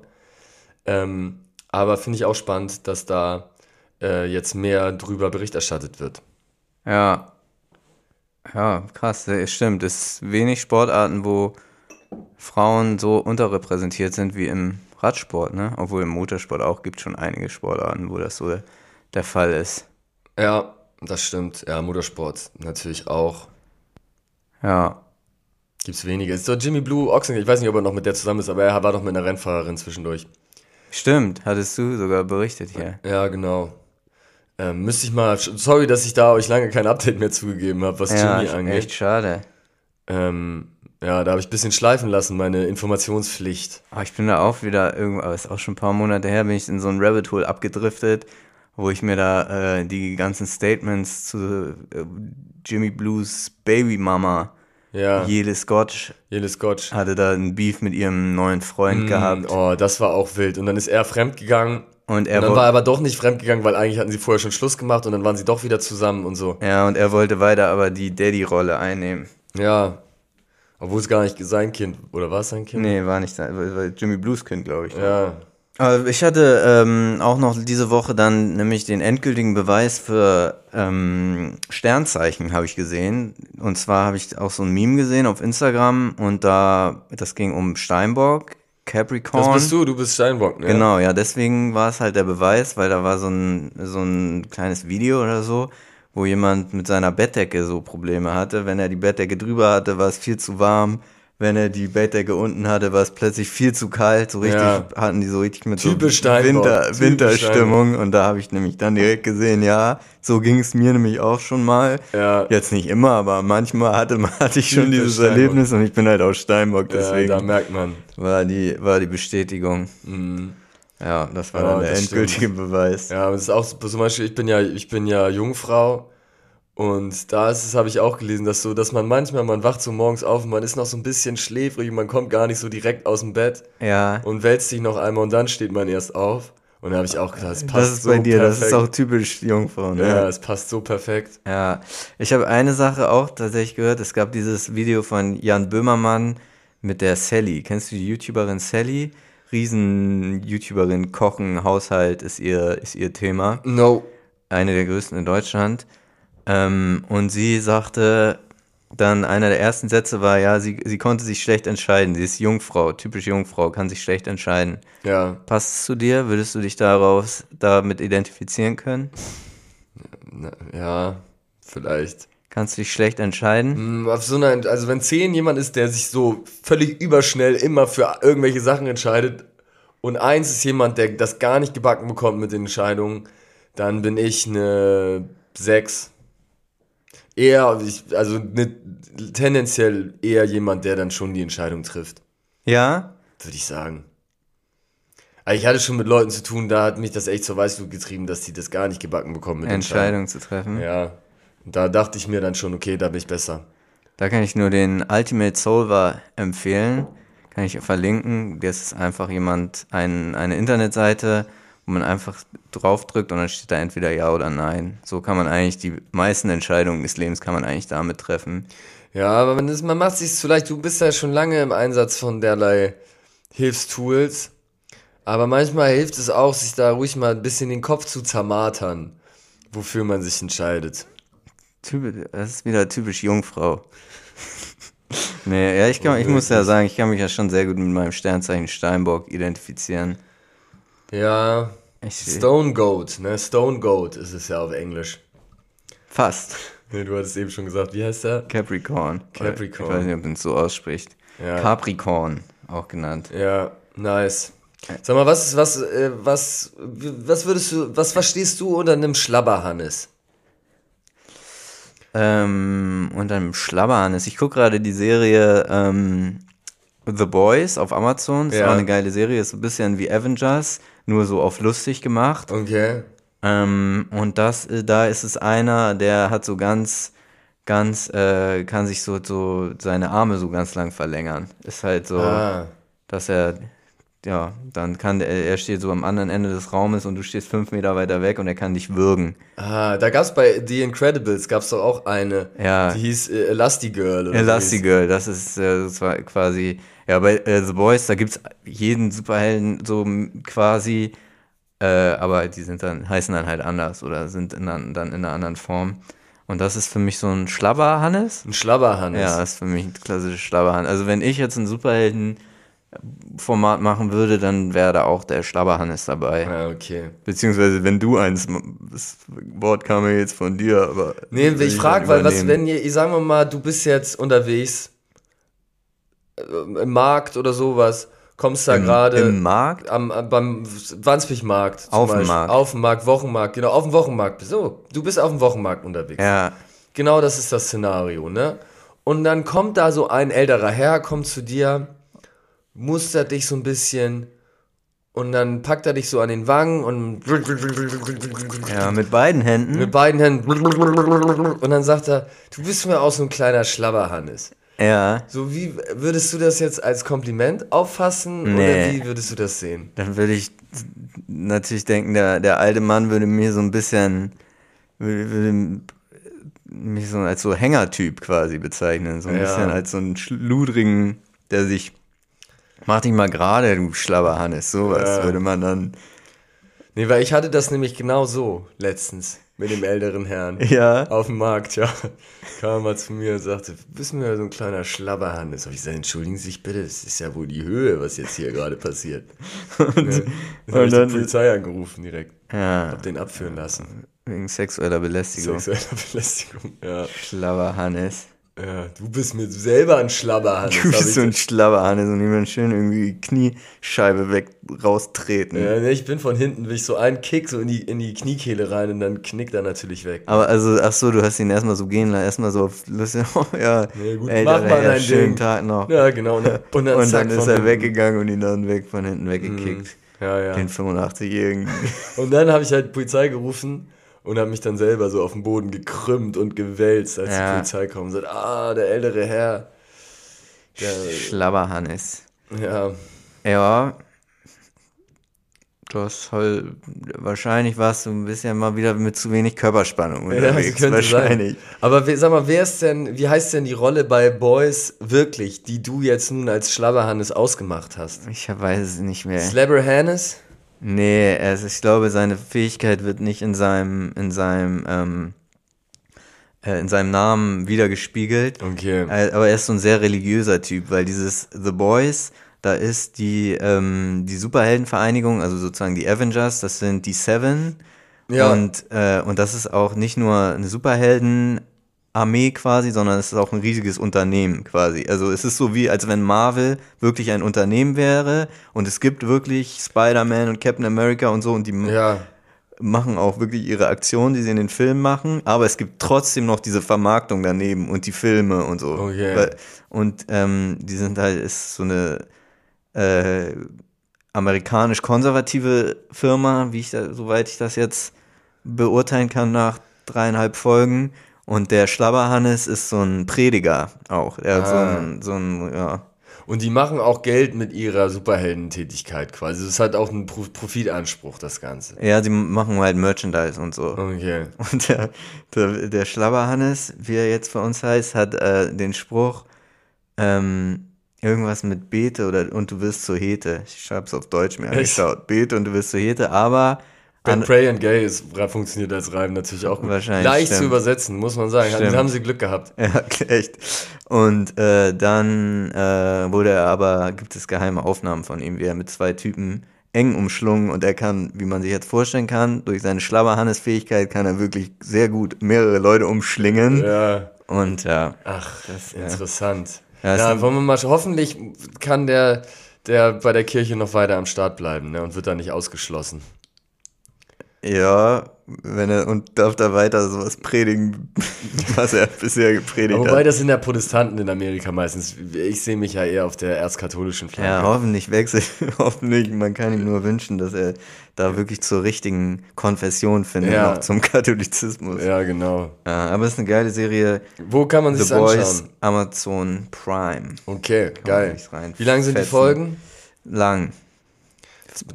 Ähm, aber finde ich auch spannend, dass da äh, jetzt mehr drüber Bericht erstattet wird. Ja. Ja, krass, äh, stimmt. Es ist wenig Sportarten, wo Frauen so unterrepräsentiert sind wie im Radsport, ne? Obwohl im Motorsport auch gibt schon einige Sportarten, wo das so der Fall ist. Ja, das stimmt. Ja, Motorsport natürlich auch. Ja. Gibt's wenige. Ist doch Jimmy Blue Ochsen, ich weiß nicht, ob er noch mit der zusammen ist, aber er war doch mit einer Rennfahrerin zwischendurch. Stimmt, hattest du sogar berichtet hier. Ja, genau. Ähm, müsste ich mal, sorry, dass ich da euch lange kein Update mehr zugegeben habe, was Ja, Jimmy angeht. echt schade. Ähm, ja, da habe ich ein bisschen schleifen lassen, meine Informationspflicht. Aber ich bin da auch wieder irgendwo, aber ist auch schon ein paar Monate her, bin ich in so ein Rabbit Hole abgedriftet, wo ich mir da äh, die ganzen Statements zu äh, Jimmy Blues Babymama, Ja, Jele Scotch, Jelle Scotch. hatte da einen Beef mit ihrem neuen Freund gehabt. Oh, das war auch wild. Und dann ist er fremdgegangen. Und er Und dann war er aber doch nicht fremdgegangen, weil eigentlich hatten sie vorher schon Schluss gemacht und dann waren sie doch wieder zusammen und so. ja, und er wollte weiter aber die Daddy-Rolle einnehmen. Ja. Obwohl es gar nicht sein Kind, oder war es sein Kind? Nee, war nicht sein, war Jimmy Blues Kind, glaube ich. Ja. Aber ich hatte ähm, auch noch diese Woche dann nämlich den endgültigen Beweis für ähm, Sternzeichen habe ich gesehen. Und zwar habe ich auch so ein Meme gesehen auf Instagram und da, das ging um Steinbock, Capricorn. Das bist du, du bist Steinbock, ne? Genau, ja, deswegen war es halt der Beweis, weil da war so ein, so ein kleines Video oder so, wo jemand mit seiner Bettdecke so Probleme hatte. Wenn er die Bettdecke drüber hatte, war es viel zu warm. Wenn er die Bettdecke unten hatte, war es plötzlich viel zu kalt. So richtig Ja. hatten die so richtig mit Typisch so Winter, typisch Winterstimmung. Und da habe ich nämlich dann direkt gesehen, ja, so ging es mir nämlich auch schon mal. Ja. Jetzt nicht immer, aber manchmal hatte, [LAUGHS] hatte ich schon Typisch dieses Steinbock. Erlebnis und ich bin halt auch Steinbock, Ja, deswegen da merkt man. war die, war die Bestätigung. Ja, das war Ja, dann der endgültige Beweis. Ja, aber das ist auch so- zum Beispiel, ich bin ja, ich bin ja Jungfrau und da ist es, habe ich auch gelesen, dass so, dass man manchmal, man wacht so morgens auf und man ist noch so ein bisschen schläfrig und man kommt gar nicht so direkt aus dem Bett Ja, und wälzt sich noch einmal und dann steht man erst auf. Und da habe ich auch gedacht, es passt das ist so bei dir, das perfekt. ist auch typisch Jungfrau, ne? ja, es passt so perfekt. Ja, ich habe eine Sache auch tatsächlich gehört. Es gab dieses Video von Jan Böhmermann mit der Sally. Kennst du die YouTuberin Sally? Riesen-YouTuberin, Kochen, Haushalt ist ihr, ist ihr Thema. No. Eine der größten in Deutschland. Ähm, und sie sagte dann, einer der ersten Sätze war, ja, sie, sie konnte sich schlecht entscheiden. Sie ist Jungfrau, typisch Jungfrau, kann sich schlecht entscheiden. Ja. Passt es zu dir? Würdest du dich daraus damit identifizieren können? Ja, vielleicht. Kannst du dich schlecht entscheiden? Hm, Auf so einer, also wenn 10 jemand ist, der sich so völlig überschnell immer für irgendwelche Sachen entscheidet und eins ist jemand, der das gar nicht gebacken bekommt mit den Entscheidungen, dann bin ich eine 6. Eher, ich, also eine, tendenziell eher jemand, der dann schon die Entscheidung trifft, Ja? würde ich sagen. Also ich hatte schon mit Leuten zu tun, da hat mich das echt zur Weißglut getrieben, dass die das gar nicht gebacken bekommen mit Entscheidung zu treffen. Ja. Und da dachte ich mir dann schon, okay, da bin ich besser. Da kann ich nur den Ultimate Solver empfehlen. Kann ich verlinken. Das ist einfach jemand, ein, eine Internetseite, wo man einfach draufdrückt und dann steht da entweder Ja oder Nein. So kann man eigentlich die meisten Entscheidungen des Lebens kann man eigentlich damit treffen. Ja, aber man, ist, man macht sich vielleicht, du bist ja schon lange im Einsatz von derlei Hilfstools, aber manchmal hilft es auch, sich da ruhig mal ein bisschen den Kopf zu zermartern, wofür man sich entscheidet. Typisch, das ist wieder typisch Jungfrau. [LAUGHS] nee, ja, ich, kann, ich muss ja sagen, ich kann mich ja schon sehr gut mit meinem Sternzeichen Steinbock identifizieren. Ja, Ich, Stone Goat, ne? Stone Goat ist es ja auf Englisch. fast. Nee, du hattest eben schon gesagt, wie heißt der? Capricorn. Capricorn. Ich weiß nicht, ob man es so ausspricht. Ja. Capricorn, auch genannt. Ja, nice. Sag mal, was, was, äh, was, was würdest du, was verstehst du unter einem Schlabberhannes? Ähm, und einem Schlabberhannes. Ich gucke gerade die Serie ähm, The Boys auf Amazon. Das ist Ja. auch eine geile Serie. Ist so ein bisschen wie Avengers, nur so auf lustig gemacht. Okay. Ähm, und das, äh, da ist es einer, der hat so ganz, ganz, äh, kann sich so, so seine Arme so ganz lang verlängern. Ist halt so, Ah. dass er, ja, dann kann der, er steht so am anderen Ende des Raumes und du stehst fünf Meter weiter weg und er kann dich würgen. Ah, da gab's bei The Incredibles gab's doch auch eine. Ja. Die hieß äh, Elastigirl oder Elastigirl, das ist, äh, das war quasi, ja, bei äh, The Boys, da gibt's jeden Superhelden so quasi, äh, aber die sind dann, heißen dann halt anders oder sind in, dann in einer anderen Form. Und das ist für mich so ein Schlabber-Hannes. Ein Schlabberhannes. Ja, das ist für mich ein klassisches Schlabberhannes. Also wenn ich jetzt ein Superhelden-Format machen würde, dann wäre da auch der Schlabberhannes dabei. Ah, okay. Beziehungsweise wenn du eins, das Wort kam ja jetzt von dir, aber... Nee, ich frage, weil was, wenn ihr, ich sagen wir mal, du bist jetzt unterwegs äh, im Markt oder sowas, kommst da gerade im Markt? am, am beim Wandsbechmarkt Auf dem. Markt. Auf dem Markt, Wochenmarkt, genau, auf dem Wochenmarkt. So, du bist auf dem Wochenmarkt unterwegs. Ja, Genau das ist das Szenario, ne? Und dann kommt da so ein älterer Herr, kommt zu dir, mustert dich so ein bisschen und dann packt er dich so an den Wangen und ja, mit beiden Händen. mit beiden Händen und dann sagt er, du bist mir auch so ein kleiner Schlabberhannes. Ja, So wie würdest du das jetzt als Kompliment auffassen oder Nee. wie würdest du das sehen? dann würde ich natürlich denken, der, der alte Mann würde mir so ein bisschen, würde, würde mich so als so Hängertyp quasi bezeichnen. So ein Ja. bisschen als so einen schludrigen, der sich, mach dich mal gerade, du Schlabberhannes, sowas Ja. würde man dann, Nee, weil ich hatte das nämlich genau so letztens mit dem älteren Herrn. ja, Auf dem Markt, ja. Kam mal zu mir und sagte, du bist mir so ein kleiner Schlabberhannes. Hab ich gesagt, entschuldigen Sie sich bitte, das ist ja wohl die Höhe, was jetzt hier gerade passiert. [LAUGHS] Und, ne? Dann ich dann- die Polizei angerufen direkt. ja, Hab den abführen lassen. wegen sexueller Belästigung. Sexuelle Belästigung, ja. Schlabberhannes. Ja. Du bist mir selber ein Schlabberhannes. Du bist ich so ein Schlabberhannes und jemand schön irgendwie die Kniescheibe weg raustreten. ja, nee, ich bin von hinten, will ich so einen Kick so in die, in die Kniekehle rein und dann knickt er natürlich weg. Aber also, ach so, du hast ihn erstmal so gehen lassen, erstmal so auf Lust, [LAUGHS] oh ja, Nee, gut, ey, mach mal ja, schönen Ding. Tag noch. Ja, genau. Ne? [LAUGHS] Und dann, und zack, dann ist er weggegangen und ihn dann weg von hinten weggekickt. Ja, ja. Den 85-Jährigen. [LAUGHS] Und dann habe ich halt die Polizei gerufen und habe mich dann selber so auf den Boden gekrümmt und gewälzt, als Ja. die Polizei kam und sagt, ah, der ältere Herr. Der, Schlabberhannes. ja, Ja. Du hast halt, wahrscheinlich warst du ein bisschen mal wieder mit zu wenig Körperspannung ja das unterwegs. könnte wahrscheinlich. sein. Aber sag mal, wer ist denn, wie heißt denn die Rolle bei Boys wirklich, die du jetzt nun als Schlabberhannes ausgemacht hast? Ich weiß es nicht mehr. Slabber Hannes? Nee, also ich glaube, seine Fähigkeit wird nicht in seinem, in seinem, ähm, äh, in seinem Namen wiedergespiegelt. Okay. Äh, Aber er ist so ein sehr religiöser Typ, weil dieses The Boys, da ist die, ähm, die Superheldenvereinigung, also sozusagen die Avengers, das sind die Seven. Ja. Und, äh, und das ist auch nicht nur eine Superheldenarmee quasi, sondern es ist auch ein riesiges Unternehmen quasi. Also es ist so wie, als wenn Marvel wirklich ein Unternehmen wäre und es gibt wirklich Spider-Man und Captain America und so und die Ja. machen auch wirklich ihre Aktionen, die sie in den Filmen machen, aber es gibt trotzdem noch diese Vermarktung daneben und die Filme und so. Okay. Weil- Und ähm, die sind halt, ist so eine äh, amerikanisch-konservative Firma, wie ich da, soweit ich das jetzt beurteilen kann nach dreieinhalb Folgen. Und der Schlabberhannes ist so ein Prediger auch. Er hat so Ah. ein, so ein, ja. Und die machen auch Geld mit ihrer Superheldentätigkeit quasi. Das hat auch einen Pro Profitanspruch, das Ganze. Ja, die machen halt Merchandise und so. Okay. [LAUGHS] Und der, der, der Schlabberhannes, wie er jetzt bei uns heißt, hat äh, den Spruch, ähm, irgendwas mit Bete oder und du wirst zur Hete. Ich schreib's auf Deutsch mir angeschaut. Bete und du wirst zur Hete, aber An, Pray and Gay ist, funktioniert als Reim natürlich auch gut. Wahrscheinlich, Leicht zu stimmt. übersetzen, muss man sagen. Stimmt. Da haben sie Glück gehabt. ja, [LAUGHS] echt. Und äh, dann äh, wurde er aber, gibt es geheime Aufnahmen von ihm, wie er mit zwei Typen eng umschlungen und er kann, wie man sich jetzt vorstellen kann, durch seine Schlabberhannes-Fähigkeit kann er wirklich sehr gut mehrere Leute umschlingen. Ja. Und ja, Ach, Das, ja. interessant. Ja, Ja, wollen wir mal, hoffentlich kann der, der bei der Kirche noch weiter am Start bleiben ne, und wird da nicht ausgeschlossen. Ja, wenn er und darf da weiter sowas predigen, [LAUGHS] was er bisher gepredigt wobei hat. das sind ja Protestanten in Amerika meistens. Ich sehe mich ja eher auf der erstkatholischen Flanke. Ja, hoffentlich wechselt, [LAUGHS] hoffentlich, man kann ihm nur wünschen, dass er da wirklich zur richtigen Konfession findet, Ja. noch zum Katholizismus. Ja. Ja, genau. aber es ist eine geile Serie. Wo kann man The sich Boys, anschauen? Amazon Prime. Okay, geil. Wie lang sind die. Folgen? Lang.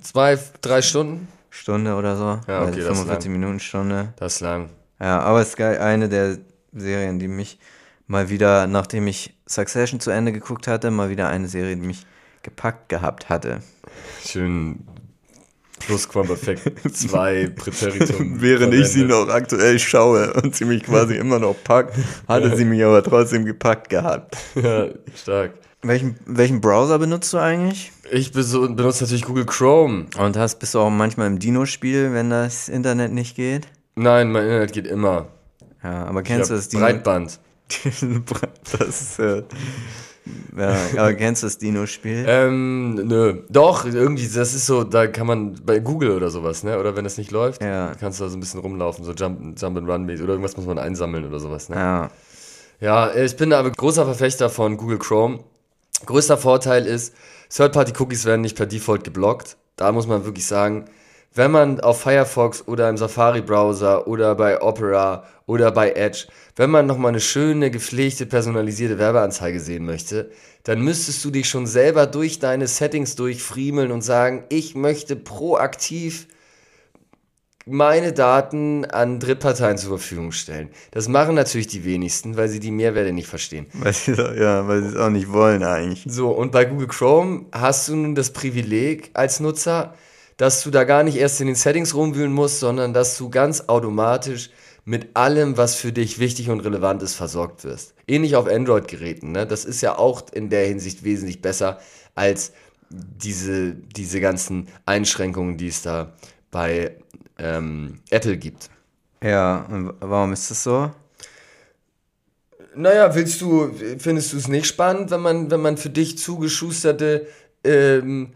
Zwei, drei Stunden? Stunde oder so. Ja, Also okay, das ist 45 Minuten Stunde. Das ist lang. Ja, aber es ist geil. Eine der Serien, die mich mal wieder, nachdem ich Succession zu Ende geguckt hatte, mal wieder eine Serie, die mich gepackt gehabt hatte. Schön Plusquamperfekt zwei [LAUGHS] Präteritum. Während ich sie noch aktuell schaue und sie mich quasi immer noch packt, hatte sie mich aber trotzdem gepackt gehabt. Ja, stark. Welchen, welchen Browser benutzt du eigentlich? Ich benutze natürlich Google Chrome. Und hast, bist du auch manchmal im Dino-Spiel, wenn das Internet nicht geht? Nein, mein Internet geht immer. Ja, aber kennst du das Dino? Breitband. [LAUGHS] das ist, äh, ja, aber kennst du das Dino-Spiel? Ähm, nö. Doch, irgendwie, das ist so, da kann man bei Google oder sowas, ne? Oder wenn das nicht läuft, Ja. kannst du da so ein bisschen rumlaufen, so Jump, Jump and Run mäßig oder irgendwas muss man einsammeln oder sowas, ne? Ja, Ja, ich bin aber großer Verfechter von Google Chrome. Größter Vorteil ist, Third-Party-Cookies werden nicht per Default geblockt. Da muss man wirklich sagen, wenn man auf Firefox oder im Safari-Browser oder bei Opera oder bei Edge, wenn man nochmal eine schöne, gepflegte, personalisierte Werbeanzeige sehen möchte, dann müsstest du dich schon selber durch deine Settings durchfriemeln und sagen, ich möchte proaktiv meine Daten an Drittparteien zur Verfügung stellen. Das machen natürlich die wenigsten, weil sie die Mehrwerte nicht verstehen. weil sie, ja, weil sie es auch nicht wollen eigentlich. So, und bei Google Chrome hast du nun das Privileg als Nutzer, dass du da gar nicht erst in den Settings rumwühlen musst, sondern dass du ganz automatisch mit allem, was für dich wichtig und relevant ist, versorgt wirst. Ähnlich auf Android-Geräten. Ne? Das ist ja auch in der Hinsicht wesentlich besser als diese, diese ganzen Einschränkungen, die es da bei ähm, Apple gibt. Ja, und warum ist das so? Naja, willst du, findest du es nicht spannend, wenn man, wenn man für dich zugeschusterte ähm,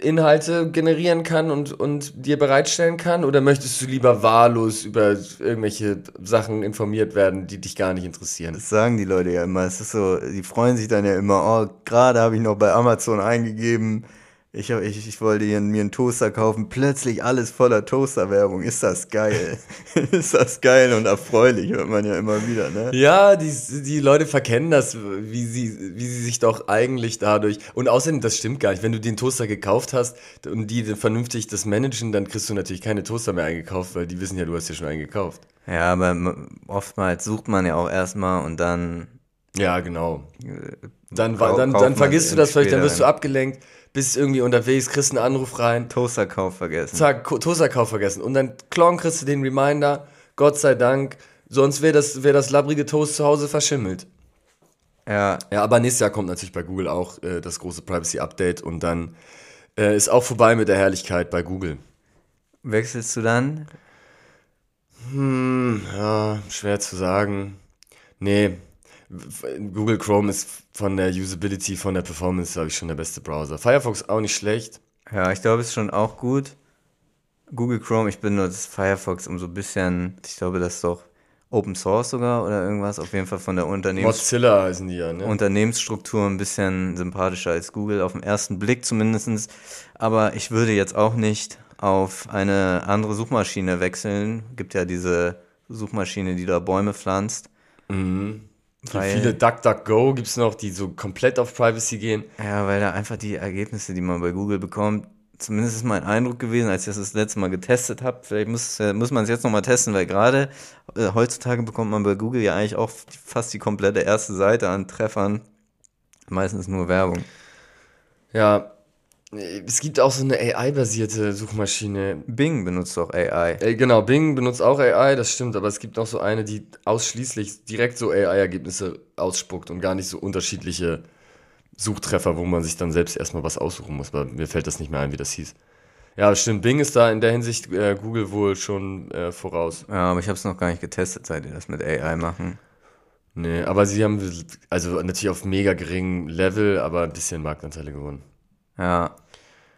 Inhalte generieren kann und, und dir bereitstellen kann? Oder möchtest du lieber wahllos über irgendwelche Sachen informiert werden, die dich gar nicht interessieren? Das sagen die Leute ja immer. Es ist so, die freuen sich dann ja immer, oh, gerade habe ich noch bei Amazon eingegeben, ich, hab- ich, ich wollte hier, mir einen Toaster kaufen, plötzlich alles voller Toaster-Werbung. Ist das geil? [LAUGHS] ist das geil und erfreulich, hört man ja immer wieder, ne? Ja, die, die Leute verkennen das, wie sie, wie sie sich doch eigentlich dadurch. Und außerdem, das stimmt gar nicht. Wenn du den Toaster gekauft hast und die vernünftig das managen, dann kriegst du natürlich keine Toaster mehr eingekauft, weil die wissen ja, du hast ja schon einen gekauft. Ja, aber oftmals sucht man ja auch erstmal und dann Ja, genau. Dann, Äh, Kau- dann, kauft dann man vergisst du das vielleicht, dann wirst du abgelenkt, bist irgendwie unterwegs, kriegst einen Anruf rein, Toasterkauf vergessen. zack, Toasterkauf vergessen. Und dann klong kriegst du den Reminder, Gott sei Dank, sonst wäre das, wär das labbrige Toast zu Hause verschimmelt. Ja, Ja, aber nächstes Jahr kommt natürlich bei Google auch äh, das große Privacy-Update und dann äh, ist auch vorbei mit der Herrlichkeit bei Google. wechselst du dann? Hm, ja, schwer zu sagen. Nee, Google Chrome ist von der Usability, von der Performance, glaube ich, schon der beste Browser. Firefox auch nicht schlecht. Ja, ich glaube, es ist schon auch gut. Google Chrome, ich benutze Firefox um so ein bisschen, ich glaube, das ist doch Open Source sogar oder irgendwas, auf jeden Fall von der Unternehmens Mozilla heißen die ja, ne? Unternehmensstruktur ein bisschen sympathischer als Google, auf den ersten Blick zumindest. Aber ich würde jetzt auch nicht auf eine andere Suchmaschine wechseln. Gibt ja diese Suchmaschine, die da Bäume pflanzt. Wie weil- viele DuckDuckGo gibt es noch, die so komplett auf Privacy gehen? Ja, weil da einfach die Ergebnisse, die man bei Google bekommt, zumindest ist mein Eindruck gewesen, als ich das das letzte Mal getestet habe. Vielleicht muss, äh, muss man es jetzt nochmal testen, weil gerade äh, heutzutage bekommt man bei Google ja eigentlich auch fast die komplette erste Seite an Treffern. Meistens nur Werbung. Ja, es gibt auch so eine AI-basierte Suchmaschine. Bing benutzt auch AI. Äh, genau, Bing benutzt auch AI, das stimmt, aber es gibt noch so eine, die ausschließlich direkt so AI-Ergebnisse ausspuckt und gar nicht so unterschiedliche Suchtreffer, wo man sich dann selbst erstmal was aussuchen muss, weil mir fällt das nicht mehr ein, wie das hieß. Ja, stimmt, Bing ist da in der Hinsicht äh, Google wohl schon äh, voraus. Ja, aber ich habe es noch gar nicht getestet, seit die das mit AI machen. Nee, aber sie haben also natürlich auf mega geringem Level, aber ein bisschen Marktanteile gewonnen. Ja.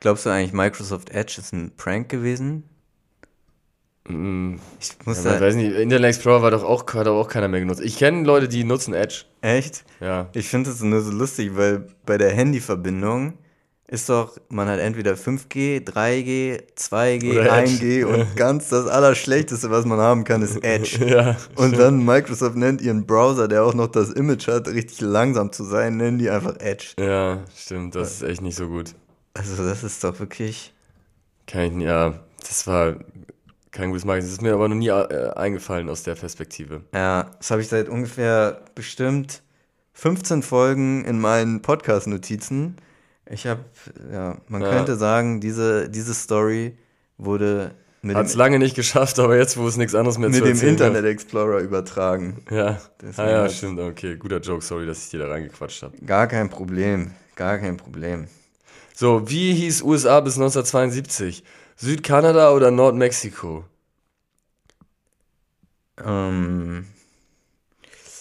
Glaubst du eigentlich, Microsoft Edge ist ein Prank gewesen? Ich muss Ja, da, ich weiß nicht, Internet Explorer war doch auch, hat doch auch keiner mehr genutzt. Ich kenne Leute, die nutzen Edge. echt? Ja. Ich finde es nur so lustig, weil bei der Handyverbindung ist doch, man hat entweder 5G, 3G, 2G, Oder Edge. 1G und [LAUGHS] ganz das Allerschlechteste, was man haben kann, ist Edge. [LAUGHS] Ja. Und dann Microsoft nennt ihren Browser, der auch noch das Image hat, richtig langsam zu sein, nennen die einfach Edge. Ja, stimmt, das ist echt nicht so gut. Also das ist doch wirklich. Nicht- ja, das war kein gutes Marketing. Das ist mir aber noch nie äh, eingefallen aus der Perspektive. Ja, das habe ich seit ungefähr bestimmt 15 Folgen in meinen Podcast-Notizen. Ich habe, ja, man Ja. könnte sagen, diese, diese Story wurde mit, Hat es dem, lange nicht geschafft, aber jetzt, wo es nichts anderes mehr mit zu dem Internet Explorer übertragen. Ja, Deswegen ah, ja hat's- stimmt, okay. Guter Joke, sorry, dass ich dir da reingequatscht habe. Gar kein Problem, gar kein Problem. So, wie hieß USA bis 1972? Südkanada oder Nordmexiko? Ähm,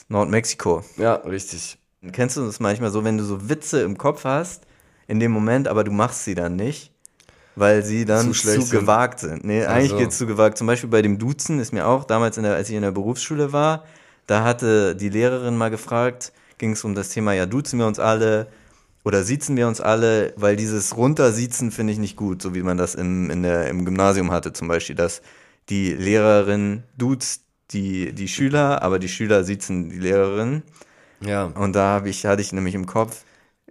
Nordmexiko. Ja, richtig. Kennst du das manchmal so, wenn du so Witze im Kopf hast, in dem Moment, aber du machst sie dann nicht, weil sie dann Zu zu, sind. gewagt sind. Nee, Ach eigentlich geht's zu gewagt. Zum Beispiel bei dem Duzen ist mir auch, damals, in der, als ich in der Berufsschule war, da hatte die Lehrerin mal gefragt, ging es um das Thema, ja, duzen wir uns alle oder siezen wir uns alle, weil dieses Runtersiezen finde ich nicht gut, so wie man das im, in der, im Gymnasium hatte zum Beispiel, dass die Lehrerin duzt die, die Schüler, aber die Schüler siezen die Lehrerin. Ja. Und da hab ich, hatte ich nämlich im Kopf,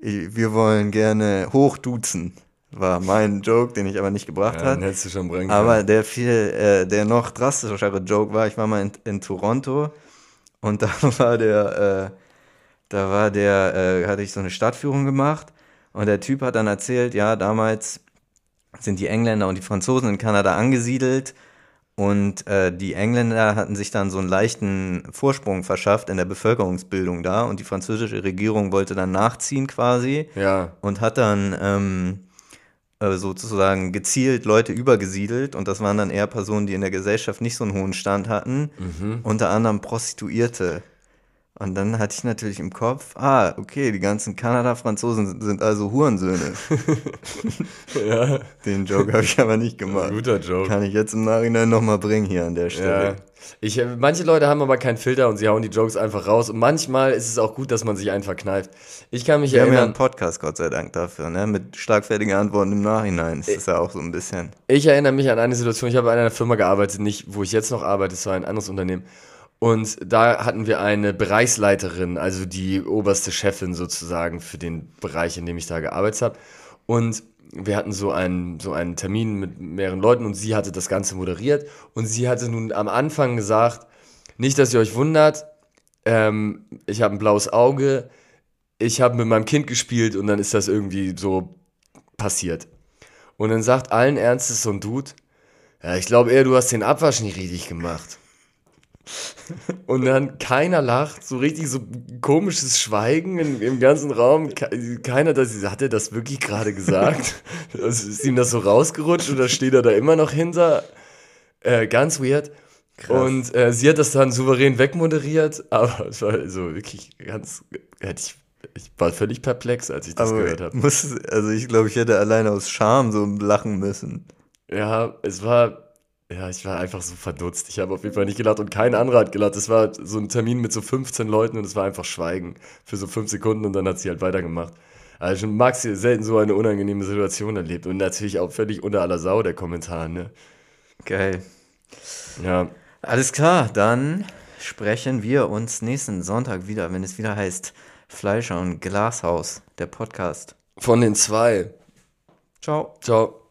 wir wollen gerne hochduzen. War mein Joke, den ich aber nicht gebracht Ja, hat. hättest du schon bringen Aber der viel, äh, der noch drastischere Joke war, ich war mal in, in Toronto und da [LAUGHS] war der, äh, da war der, äh, hatte ich so eine Stadtführung gemacht und der Typ hat dann erzählt, ja, damals sind die Engländer und die Franzosen in Kanada angesiedelt und äh, die Engländer hatten sich dann so einen leichten Vorsprung verschafft in der Bevölkerungsbildung da und die französische Regierung wollte dann nachziehen quasi Ja. und hat dann ähm, äh, sozusagen gezielt Leute übergesiedelt und das waren dann eher Personen, die in der Gesellschaft nicht so einen hohen Stand hatten, unter anderem Prostituierte. Und dann hatte ich natürlich im Kopf, ah, okay, die ganzen Kanada-Franzosen sind- sind also Hurensöhne. [LAUGHS] Ja. Den Joke habe ich aber nicht gemacht. Guter Joke. Kann ich jetzt im Nachhinein nochmal bringen hier an der Ja. Stelle. Ich, äh, manche Leute haben aber keinen Filter und sie hauen die Jokes einfach raus. Und manchmal ist es auch gut, dass man sich einen verkneift. Ich kann mich Wir haben ja erinnern, einen Podcast, Gott sei Dank, dafür, ne? Mit schlagfertigen Antworten im Nachhinein. Das ist ja auch so ein bisschen. ich erinnere mich an eine Situation, ich habe in einer Firma gearbeitet, nicht wo ich jetzt noch arbeite, es war ein anderes Unternehmen. Und da hatten wir eine Bereichsleiterin, also die oberste Chefin sozusagen für den Bereich, in dem ich da gearbeitet habe. Und wir hatten so einen, so einen Termin mit mehreren Leuten und sie hatte das Ganze moderiert. Und sie hatte nun am Anfang gesagt, nicht, dass ihr euch wundert, ähm, ich habe ein blaues Auge, ich habe mit meinem Kind gespielt und dann ist das irgendwie so passiert. Und dann sagt allen Ernstes so ein Dude, ja, ich glaube eher, du hast den Abwasch nicht richtig gemacht. [LAUGHS] Und dann keiner lacht, so richtig so komisches Schweigen im, im ganzen Raum. Ke- Keiner, das, hat er das wirklich gerade gesagt? [LAUGHS] Also ist ihm das so rausgerutscht oder steht er da immer noch hinter? Äh, ganz weird. Und äh, sie hat das dann souverän wegmoderiert, aber es war so wirklich ganz, hätte ich, ich war völlig perplex, als ich das Aber gehört habe. muss, also ich glaube, ich hätte alleine aus Scham so lachen müssen. Ja, es war, ja, ich war einfach so verdutzt. Ich habe auf jeden Fall nicht gelacht und kein anderer hat gelacht. Es war so ein Termin mit so 15 Leuten und es war einfach Schweigen für so fünf Sekunden und dann hat sie halt weitergemacht. Also schon Max hier selten so eine unangenehme Situation erlebt und natürlich auch völlig unter aller Sau der Kommentar, ne? Geil. Ja, Alles klar, dann sprechen wir uns nächsten Sonntag wieder, wenn es wieder heißt Fleischer und Glashaus, der Podcast. von den zwei. Ciao. Ciao.